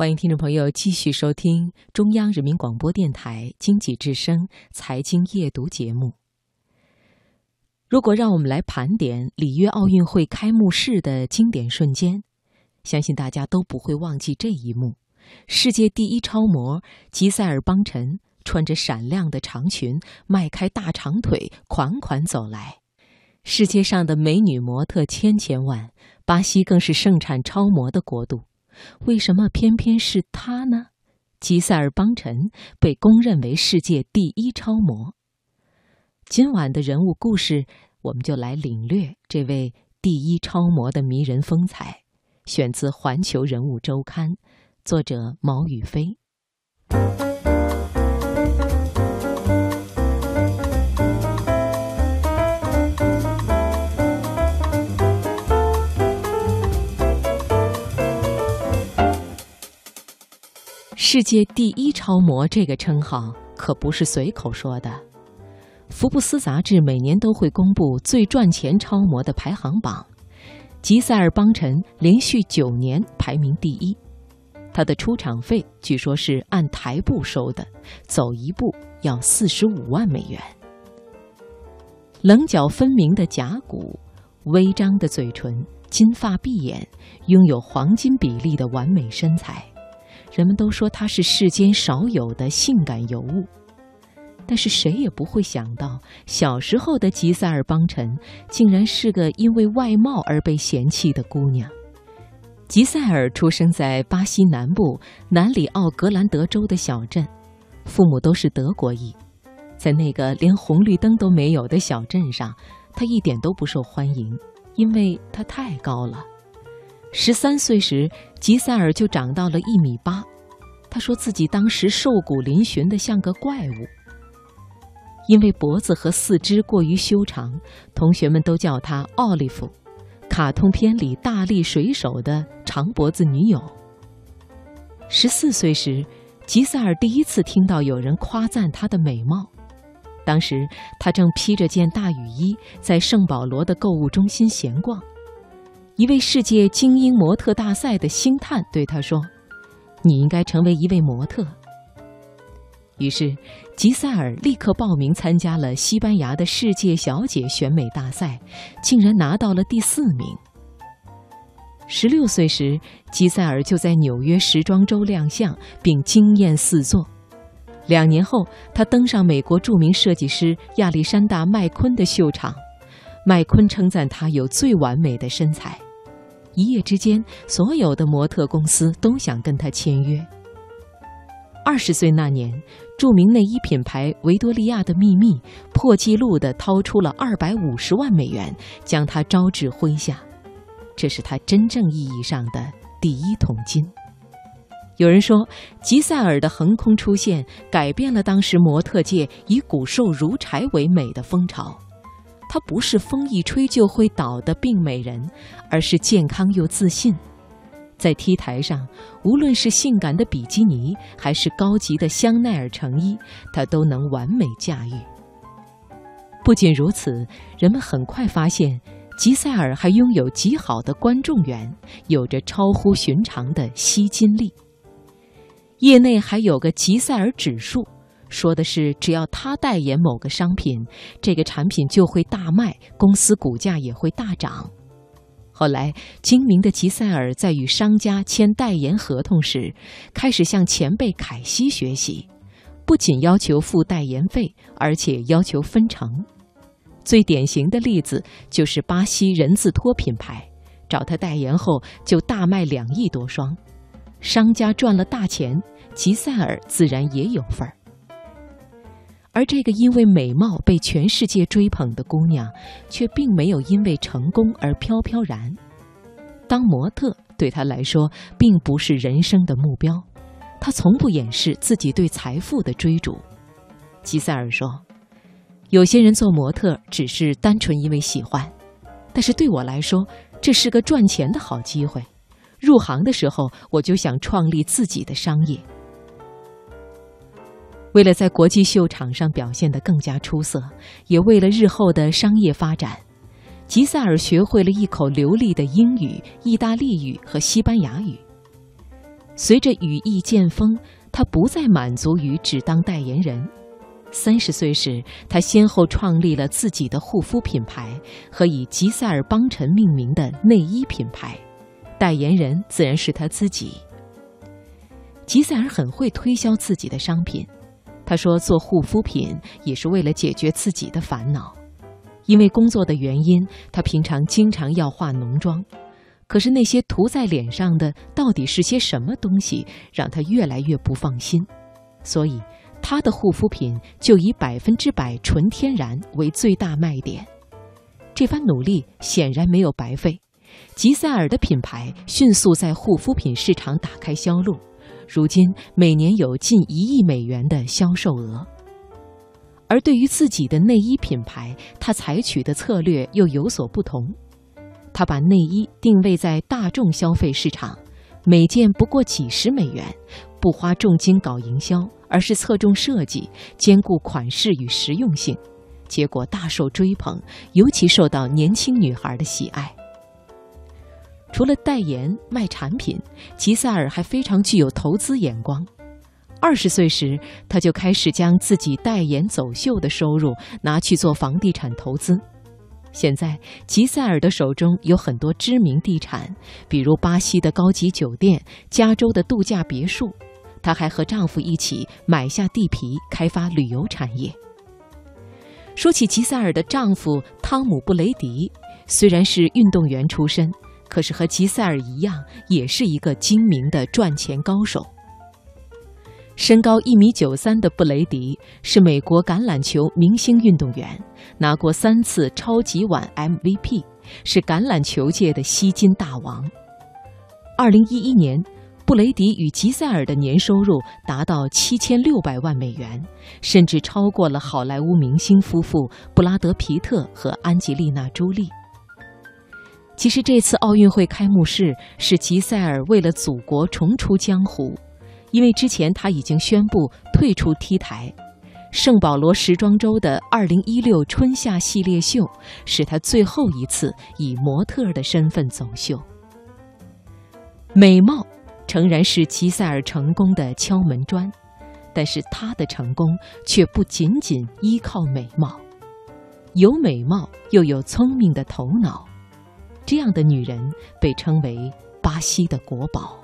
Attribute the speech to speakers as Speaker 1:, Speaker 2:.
Speaker 1: 欢迎听众朋友继续收听中央人民广播电台经济之声财经夜读节目。如果让我们来盘点里约奥运会开幕式的经典瞬间，相信大家都不会忘记这一幕：世界第一超模吉塞尔·邦辰穿着闪亮的长裙，迈开大长腿，款款走来。世界上的美女模特千千万，巴西更是盛产超模的国度。为什么偏偏是他呢？吉塞尔·邦辰被公认为世界第一超模。今晚的人物故事，我们就来领略这位第一超模的迷人风采。选自《环球人物周刊》，作者毛宇飞。世界第一超模这个称号可不是随口说的。福布斯杂志每年都会公布最赚钱超模的排行榜，吉塞尔·邦辰连续九年排名第一。他的出场费据说是按台步收的，走一步要四十五万美元。棱角分明的甲骨，微张的嘴唇，金发碧眼，拥有黄金比例的完美身材。人们都说她是世间少有的性感尤物，但是谁也不会想到，小时候的吉塞尔·邦辰竟然是个因为外貌而被嫌弃的姑娘。吉塞尔出生在巴西南部南里奥格兰德州的小镇，父母都是德国裔。在那个连红绿灯都没有的小镇上，他一点都不受欢迎，因为他太高了。十三岁时，吉塞尔就长到了一米八。他说自己当时瘦骨嶙峋的像个怪物，因为脖子和四肢过于修长，同学们都叫他奥利弗，卡通片里大力水手的长脖子女友。十四岁时，吉塞尔第一次听到有人夸赞她的美貌。当时他正披着件大雨衣，在圣保罗的购物中心闲逛。一位世界精英模特大赛的星探对他说：“你应该成为一位模特。”于是，吉塞尔立刻报名参加了西班牙的世界小姐选美大赛，竟然拿到了第四名。十六岁时，吉塞尔就在纽约时装周亮相，并惊艳四座。两年后，他登上美国著名设计师亚历山大·麦昆的秀场，麦昆称赞他有最完美的身材。一夜之间，所有的模特公司都想跟他签约。二十岁那年，著名内衣品牌维多利亚的秘密破纪录地掏出了二百五十万美元，将他招至麾下。这是他真正意义上的第一桶金。有人说，吉赛尔的横空出现改变了当时模特界以骨瘦如柴为美的风潮。她不是风一吹就会倒的病美人，而是健康又自信。在 T 台上，无论是性感的比基尼，还是高级的香奈儿成衣，她都能完美驾驭。不仅如此，人们很快发现，吉塞尔还拥有极好的观众缘，有着超乎寻常的吸金力。业内还有个吉塞尔指数。说的是，只要他代言某个商品，这个产品就会大卖，公司股价也会大涨。后来，精明的吉塞尔在与商家签代言合同时，开始向前辈凯西学习，不仅要求付代言费，而且要求分成。最典型的例子就是巴西人字拖品牌，找他代言后就大卖两亿多双，商家赚了大钱，吉塞尔自然也有份儿。而这个因为美貌被全世界追捧的姑娘，却并没有因为成功而飘飘然。当模特对她来说并不是人生的目标，她从不掩饰自己对财富的追逐。吉塞尔说：“有些人做模特只是单纯因为喜欢，但是对我来说，这是个赚钱的好机会。入行的时候，我就想创立自己的商业。”为了在国际秀场上表现得更加出色，也为了日后的商业发展，吉塞尔学会了一口流利的英语、意大利语和西班牙语。随着羽翼渐丰，她不再满足于只当代言人。三十岁时，她先后创立了自己的护肤品牌和以吉赛尔邦辰命名的内衣品牌，代言人自然是她自己。吉赛尔很会推销自己的商品，他说做护肤品也是为了解决自己的烦恼，因为工作的原因，他平常经常要化浓妆。可是那些涂在脸上的到底是些什么东西，让他越来越不放心。所以，他的护肤品就以百分之百纯天然为最大卖点。这番努力显然没有白费，吉赛尔的品牌迅速在护肤品市场打开销路，如今每年有近一亿美元的销售额。而对于自己的内衣品牌，他采取的策略又有所不同。他把内衣定位在大众消费市场，每件不过几十美元，不花重金搞营销，而是侧重设计，兼顾款式与实用性，结果大受追捧，尤其受到年轻女孩的喜爱。除了代言卖产品，吉赛尔还非常具有投资眼光。二十岁时，他就开始将自己代言走秀的收入拿去做房地产投资。现在，吉赛尔的手中有很多知名地产，比如巴西的高级酒店、加州的度假别墅。她还和丈夫一起买下地皮，开发旅游产业。说起吉赛尔的丈夫汤姆·布雷迪，虽然是运动员出身，可是和吉赛尔一样，也是一个精明的赚钱高手。身高一米九三的布雷迪是美国橄榄球明星运动员，拿过三次超级碗 MVP，是橄榄球界的吸金大王。二零一一年，布雷迪与吉赛尔的年收入达到七千六百万美元，甚至超过了好莱坞明星夫妇布拉德·皮特和安吉丽娜·朱莉。其实，这次奥运会开幕式是吉赛尔为了祖国重出江湖。因为之前他已经宣布退出 T 台，圣保罗时装周的2016春夏系列秀是他最后一次以模特的身份走秀。美貌诚然是吉赛尔成功的敲门砖，但是他的成功却不仅仅依靠美貌，有美貌又有聪明的头脑，这样的女人被称为巴西的国宝。